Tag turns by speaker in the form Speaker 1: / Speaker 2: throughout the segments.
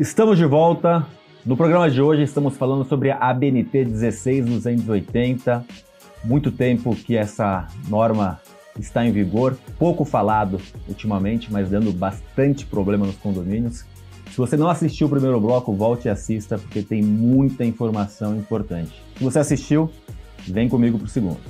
Speaker 1: Estamos de volta. No programa de hoje estamos falando sobre a ABNT 16280. Muito tempo que essa norma está em vigor, pouco falado ultimamente, mas dando bastante problema nos condomínios. Se você não assistiu o primeiro bloco, volte e assista, porque tem muita informação importante. Se você assistiu, vem comigo para o segundo.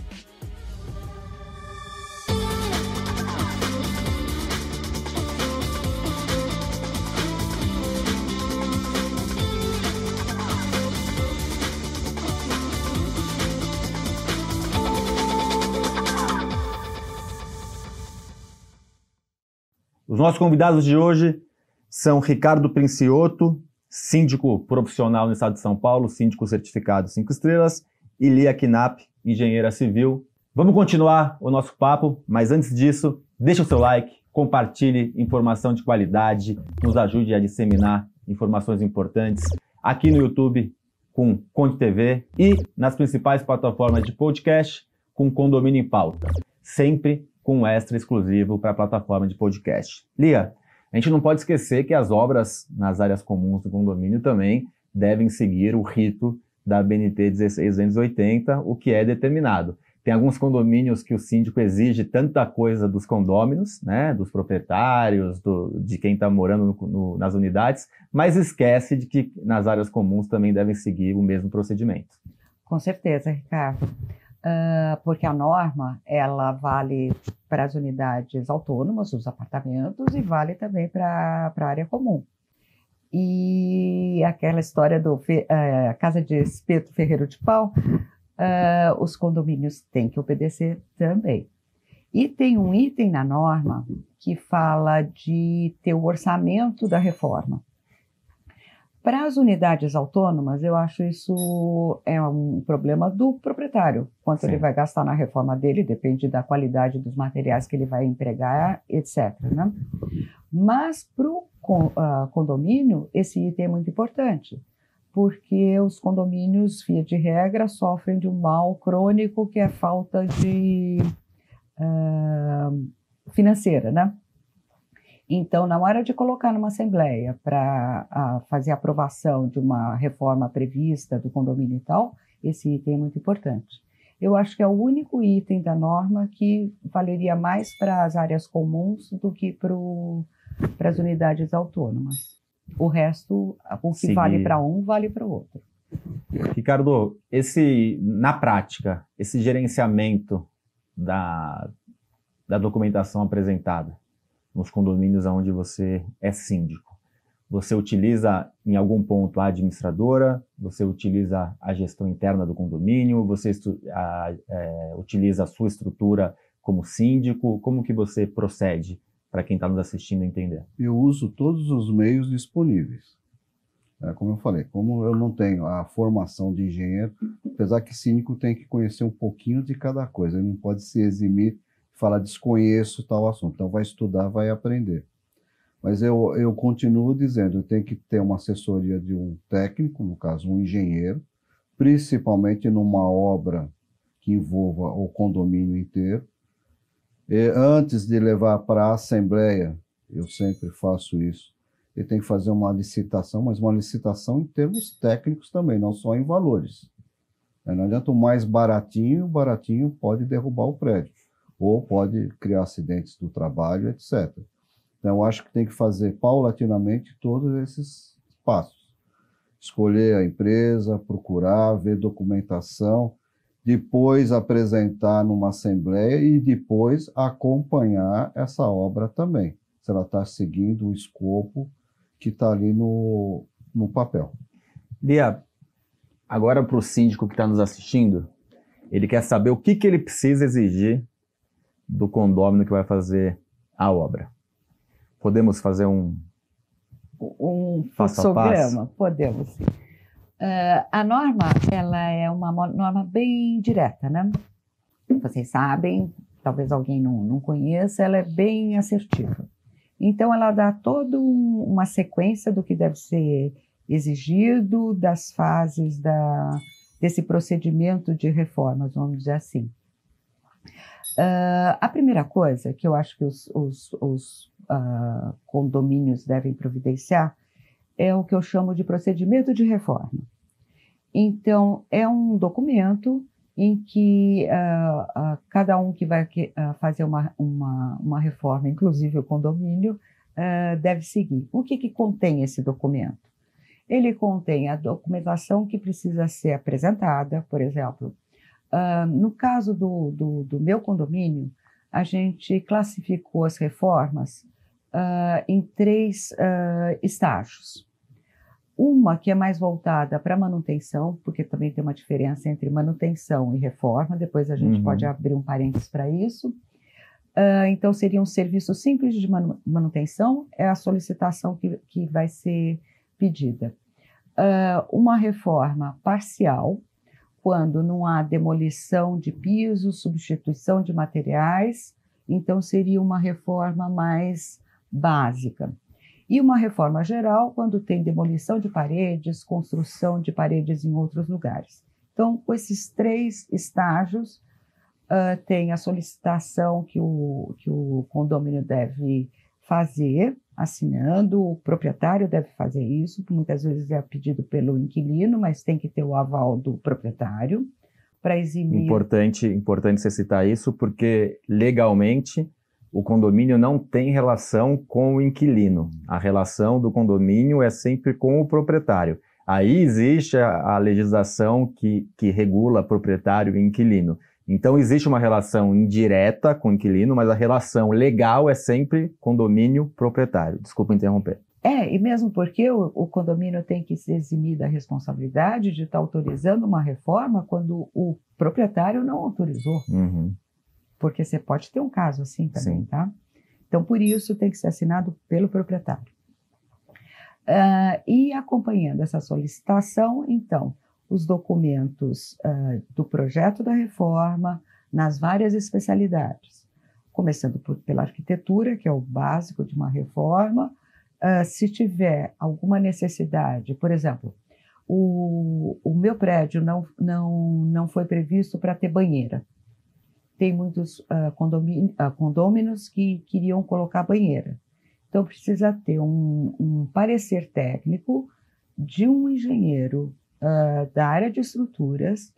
Speaker 1: Nossos convidados de hoje são Ricardo Princioto, síndico profissional no estado de São Paulo, síndico certificado 5 estrelas, e Lia Knapp, engenheira civil. Vamos continuar o nosso papo, mas antes disso, deixe o seu like, compartilhe informação de qualidade, nos ajude a disseminar informações importantes aqui no YouTube com Conte TV e nas principais plataformas de podcast com Condomínio em Pauta. Sempre com um extra exclusivo para a plataforma de podcast. Lia, a gente não pode esquecer que as obras nas áreas comuns do condomínio também devem seguir o rito da BNT 16280, o que é determinado. Tem alguns condomínios que o síndico exige tanta coisa dos condôminos, né, dos proprietários, do, de quem está morando no, no, nas unidades, mas esquece de que nas áreas comuns também devem seguir o mesmo procedimento.
Speaker 2: Com certeza, Ricardo uh, porque a norma ela vale para as unidades autônomas, os apartamentos, e vale também para a área comum. E aquela história do uh, Casa de Espeto Ferreiro de Pau, uh, os condomínios têm que obedecer também. E tem um item na norma que fala de ter o orçamento da reforma. Para as unidades autônomas, eu acho isso é um problema do proprietário. Quanto Sim. ele vai gastar na reforma dele, depende da qualidade dos materiais que ele vai empregar, etc. Né? Mas para o uh, condomínio, esse item é muito importante, porque os condomínios, via de regra, sofrem de um mal crônico que é falta de uh, financeira, né? Então, na hora de colocar numa assembleia para fazer a aprovação de uma reforma prevista do condomínio e tal, esse item é muito importante. Eu acho que é o único item da norma que valeria mais para as áreas comuns do que para as unidades autônomas. O resto, o que Seguir. vale para um, vale para o outro.
Speaker 1: Ricardo, esse, na prática, esse gerenciamento da, da documentação apresentada, nos condomínios onde você é síndico. Você utiliza em algum ponto a administradora, você utiliza a gestão interna do condomínio, você a, é, utiliza a sua estrutura como síndico, como que você procede para quem está nos assistindo entender?
Speaker 3: Eu uso todos os meios disponíveis. É, como eu falei, como eu não tenho a formação de engenheiro, apesar que síndico tem que conhecer um pouquinho de cada coisa, ele não pode se eximir fala desconheço tal assunto. Então vai estudar, vai aprender. Mas eu, eu continuo dizendo, tem que ter uma assessoria de um técnico, no caso um engenheiro, principalmente numa obra que envolva o condomínio inteiro. E antes de levar para a assembleia, eu sempre faço isso, ele tem que fazer uma licitação, mas uma licitação em termos técnicos também, não só em valores. Não adianta o mais baratinho, o baratinho pode derrubar o prédio ou pode criar acidentes do trabalho, etc. Então, acho que tem que fazer paulatinamente todos esses passos. Escolher a empresa, procurar, ver documentação, depois apresentar numa assembleia e depois acompanhar essa obra também, se ela está seguindo o escopo que está ali no, no papel.
Speaker 1: Lia, agora para o síndico que está nos assistindo, ele quer saber o que, que ele precisa exigir do condômino que vai fazer a obra. Podemos fazer um
Speaker 2: um fluxograma, podemos. Uh, a norma, ela é uma norma bem direta, né? Vocês sabem, talvez alguém não, não conheça, ela é bem assertiva. Então, ela dá toda uma sequência do que deve ser exigido, das fases da, desse procedimento de reformas, vamos dizer assim. Uh, a primeira coisa que eu acho que os, os, os uh, condomínios devem providenciar é o que eu chamo de procedimento de reforma. Então, é um documento em que uh, uh, cada um que vai uh, fazer uma, uma, uma, reforma, inclusive o condomínio, deve seguir. O que, que contém esse documento? Ele contém a documentação que precisa ser apresentada, por exemplo, no caso do, do, do, meu condomínio, a gente classificou as reformas em três estágios. Uma que é mais voltada para manutenção, porque também tem uma diferença entre manutenção e reforma, depois a gente uhum. pode abrir um parênteses para isso. Uh, então, seria um serviço simples de manutenção, é a solicitação que, que vai ser pedida. Uh, uma reforma parcial, quando não há demolição de pisos, substituição de materiais, então seria uma reforma mais básica. E uma reforma geral quando tem demolição de paredes, construção de paredes em outros lugares. Então, com esses três estágios, uh, tem a solicitação que o, que o condomínio deve fazer, assinando, o proprietário deve fazer isso, muitas vezes é pedido pelo inquilino, mas tem que ter o aval do proprietário para eximir.
Speaker 1: Importante, importante você citar isso, porque legalmente o condomínio não tem relação com o inquilino. A relação do condomínio é sempre com o proprietário. Aí existe a, a legislação que, que regula proprietário e inquilino. Então existe uma relação indireta com o inquilino, mas a relação legal é sempre condomínio proprietário. Desculpa interromper.
Speaker 2: É, e mesmo porque o, o, condomínio tem que se eximir da responsabilidade de estar autorizando uma reforma quando o proprietário não autorizou.
Speaker 1: Uhum
Speaker 2: porque você pode ter um caso assim também, Sim. tá? Então, por isso, tem que ser assinado pelo proprietário. Uh, e acompanhando essa solicitação, então, os documentos uh, do projeto da reforma nas várias especialidades, começando por, pela arquitetura, que é o básico de uma reforma. Uh, se tiver alguma necessidade, por exemplo, o, o meu prédio não, não, não foi previsto para ter banheira tem muitos uh, uh, condôminos que queriam colocar banheira. Então, precisa ter um, um parecer técnico de um engenheiro uh, da área de estruturas,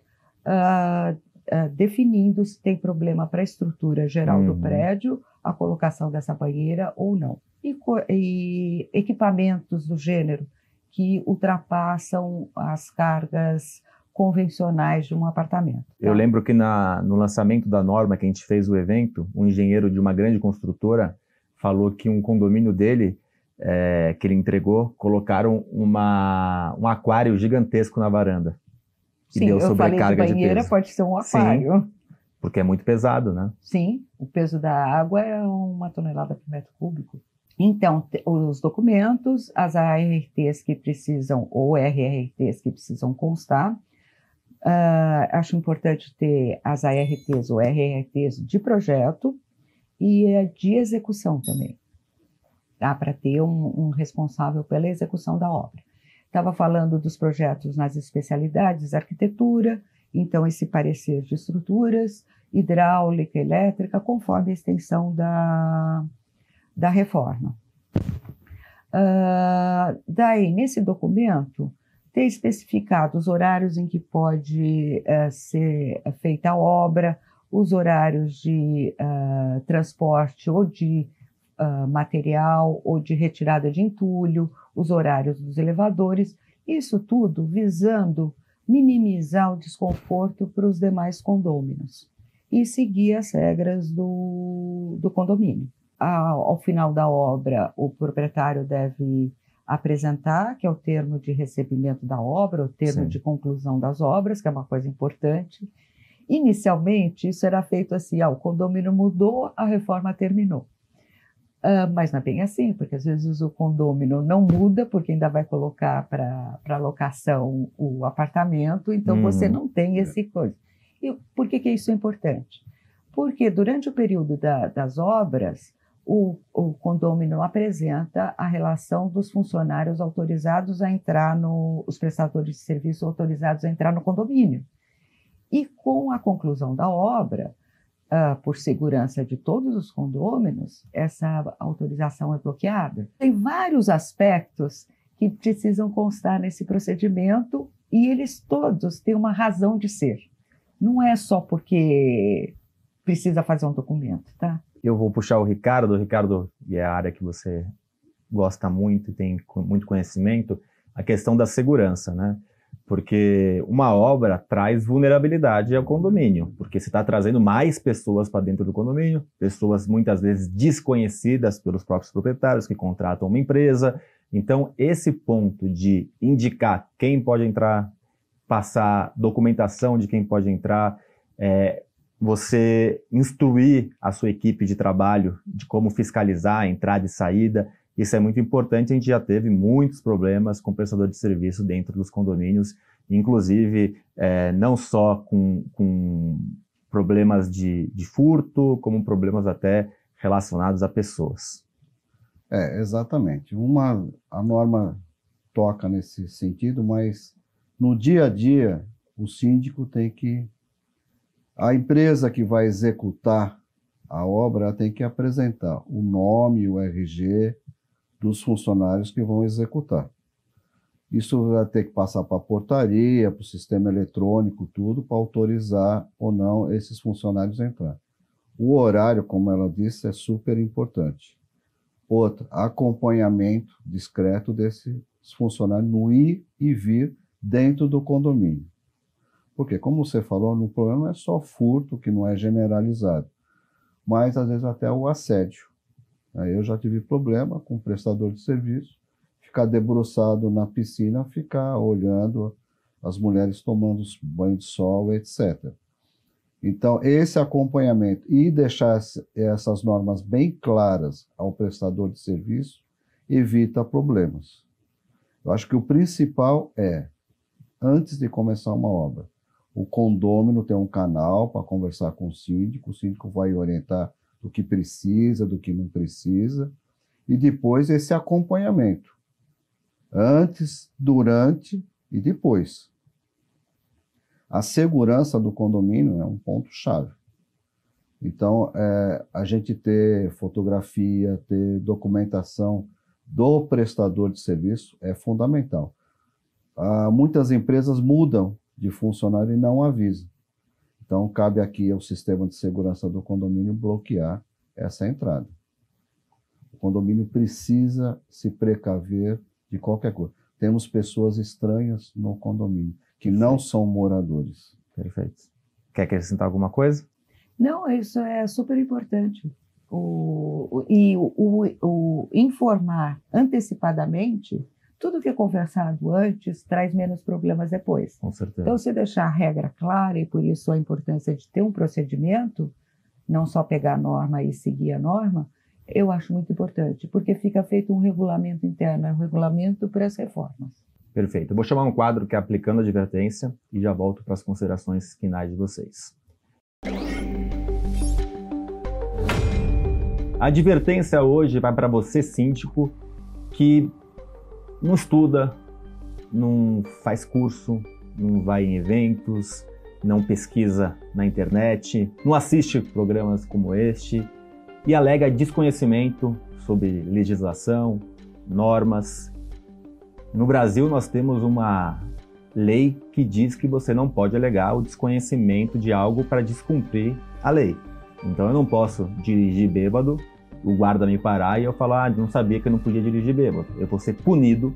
Speaker 2: definindo se tem problema para a estrutura geral uhum. do prédio, a colocação dessa banheira ou não. E, e equipamentos do gênero que ultrapassam as cargas convencionais de um apartamento.
Speaker 1: Tá? Eu lembro que na, no lançamento da norma que a gente fez o evento, um engenheiro de uma grande construtora falou que um condomínio dele é, que ele entregou colocaram uma, um aquário gigantesco na varanda.
Speaker 2: E Sim, deu sobrecarga eu falei de banheira, de pode ser um aquário.
Speaker 1: Sim, porque é muito pesado, né?
Speaker 2: Sim, o peso da água é uma tonelada por metro cúbico. Então, os documentos, as ARTs que precisam, ou RRTs que precisam constar, Uh, acho importante ter as ARTs ou RRTs de projeto e de execução também, tá? para ter um, um, responsável pela execução da obra. Estava falando dos projetos nas especialidades, arquitetura, então esse parecer de estruturas, hidráulica, elétrica, conforme a extensão da, da reforma. Uh, daí, nesse documento, ter especificado os horários em que pode uh, ser feita a obra, os horários de uh, transporte ou de uh, material ou de retirada de entulho, os horários dos elevadores, isso tudo visando minimizar o desconforto para os demais condôminos e seguir as regras do, do condomínio. Ao, ao final da obra, o proprietário deve apresentar, que é o termo de recebimento da obra, o termo Sim. de conclusão das obras, que é uma coisa importante. Inicialmente, isso era feito assim: ah, o condomínio mudou, a reforma terminou. Uh, mas não é bem assim, porque às vezes o condomínio não muda, porque ainda vai colocar para locação o apartamento, então uhum. você não tem esse coisa. E por que, que isso é importante? Porque durante o período da, das obras, o, o condômino apresenta a relação dos funcionários autorizados a entrar no, os prestadores de serviço autorizados a entrar no condomínio. E com a conclusão da obra, uh, por segurança de todos os condôminos, essa autorização é bloqueada. Tem vários aspectos que precisam constar nesse procedimento e eles todos têm uma razão de ser. Não é só porque precisa fazer um documento, tá?
Speaker 1: Eu vou puxar o Ricardo. Ricardo, e é a área que você gosta muito e tem muito conhecimento, a questão da segurança, né? Porque uma obra traz vulnerabilidade ao condomínio, porque você está trazendo mais pessoas para dentro do condomínio, pessoas muitas vezes desconhecidas pelos próprios proprietários que contratam uma empresa. Então, esse ponto de indicar quem pode entrar, passar documentação de quem pode entrar, é, você instruir a sua equipe de trabalho de como fiscalizar a entrada e saída, isso é muito importante. A gente já teve muitos problemas com prestador de serviço dentro dos condomínios, inclusive é, não só com, com problemas de, de, furto, como problemas até relacionados a pessoas.
Speaker 3: É, exatamente. Uma, a norma toca nesse sentido, mas no dia a dia o síndico tem que. A empresa que vai executar a obra tem que apresentar o nome, o RG, dos funcionários que vão executar. Isso vai ter que passar para a portaria, para o sistema eletrônico, tudo, para autorizar ou não esses funcionários a entrar. O horário, como ela disse, é super importante. Outra, acompanhamento discreto desses funcionários no ir e vir dentro do condomínio. Porque, como você falou, no problema não é só furto, que não é generalizado, mas às vezes até o assédio. Aí eu já tive problema com o prestador de serviço, ficar debruçado na piscina, ficar olhando as mulheres tomando banho de sol, etc. Então, esse acompanhamento e deixar essas normas bem claras ao prestador de serviço evita problemas. Eu acho que o principal é, antes de começar uma obra, o condômino tem um canal para conversar com o síndico, o síndico vai orientar do que precisa, do que não precisa, e depois esse acompanhamento, antes, durante e depois. A segurança do condomínio é um ponto-chave. Então, é, a gente ter fotografia, ter documentação do prestador de serviço é fundamental. Ah, muitas empresas mudam de funcionário e não avisam. Então, cabe aqui ao sistema de segurança do condomínio bloquear essa entrada. O condomínio precisa se precaver de qualquer coisa. Temos pessoas estranhas no condomínio, que não são moradores.
Speaker 1: Perfeito. Quer acrescentar alguma coisa?
Speaker 2: Não, isso é super importante. O, e o, o, o informar antecipadamente tudo que é conversado antes traz menos problemas depois.
Speaker 1: Com certeza.
Speaker 2: Então, se deixar a regra clara, e por isso a importância de ter um procedimento, não só pegar a norma e seguir a norma, eu acho muito importante, porque fica feito um regulamento interno, é um regulamento para as reformas.
Speaker 1: Perfeito. Eu vou chamar um quadro que é Aplicando a Advertência e já volto para as considerações finais de vocês. A advertência hoje vai para você, síndico, que não estuda, não faz curso, não vai em eventos, não pesquisa na internet, não assiste programas como este e alega desconhecimento sobre legislação, normas. No Brasil, nós temos uma lei que diz que você não pode alegar o desconhecimento de algo para descumprir a lei. Então eu não posso dirigir bêbado o guarda me parar e eu falar, ah, não sabia que eu não podia dirigir bêbado. Eu vou ser punido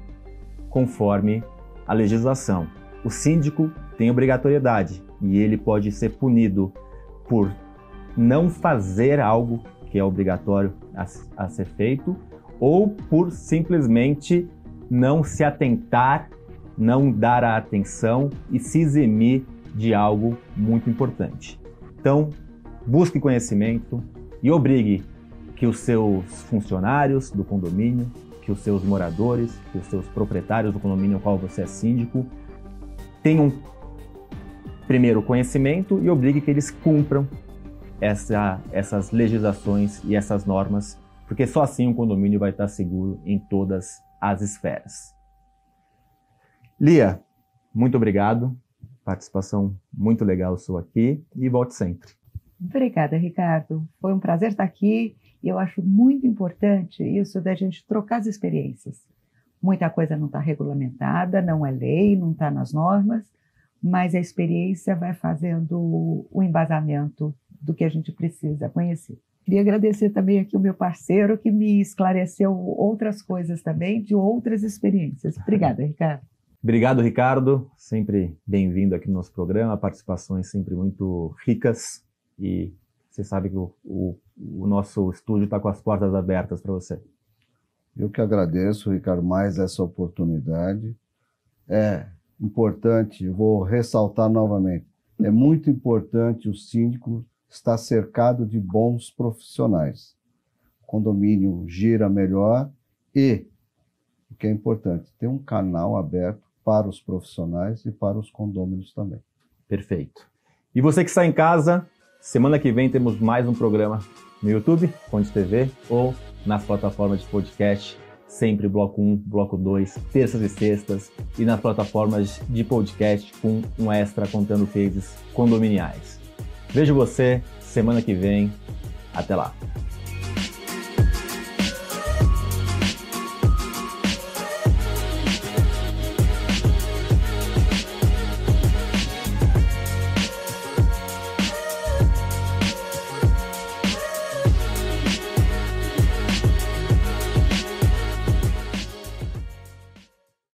Speaker 1: conforme a legislação. O síndico tem obrigatoriedade e ele pode ser punido por não fazer algo que é obrigatório a, a ser feito ou por simplesmente não se atentar, não dar a atenção e se eximir de algo muito importante. Então, busque conhecimento e obrigue que os seus funcionários do condomínio, que os seus moradores, que os seus proprietários do condomínio ao qual você é síndico tenham primeiro conhecimento e obrigue que eles cumpram essa, essas legislações e essas normas, porque só assim o condomínio vai estar seguro em todas as esferas. Lia, muito obrigado. Participação muito legal sua aqui e volte sempre.
Speaker 2: Obrigada, Ricardo. Foi um prazer estar aqui e eu acho muito importante isso da gente trocar as experiências. Muita coisa não está regulamentada, não é lei, não está nas normas, mas a experiência vai fazendo o embasamento do que a gente precisa conhecer. Queria agradecer também aqui o meu parceiro que me esclareceu outras coisas também, de outras experiências. Obrigada, Ricardo.
Speaker 1: Obrigado, Ricardo. Sempre bem-vindo aqui no nosso programa. Participações sempre muito ricas e você sabe que o, o, o nosso estúdio está com as portas abertas para você.
Speaker 3: Eu que agradeço, Ricardo, mais essa oportunidade. É importante, vou ressaltar novamente, é muito importante o síndico estar cercado de bons profissionais. O condomínio gira melhor e, o que é importante, ter um canal aberto para os profissionais e para os condôminos também.
Speaker 1: Perfeito. E você que está em casa, semana que vem temos mais um programa no YouTube, Fonte TV, ou nas plataformas de podcast, sempre bloco 1, bloco 2, terças e sextas, e nas plataformas de podcast com um extra contando cases condominiais. Vejo você semana que vem. Até lá.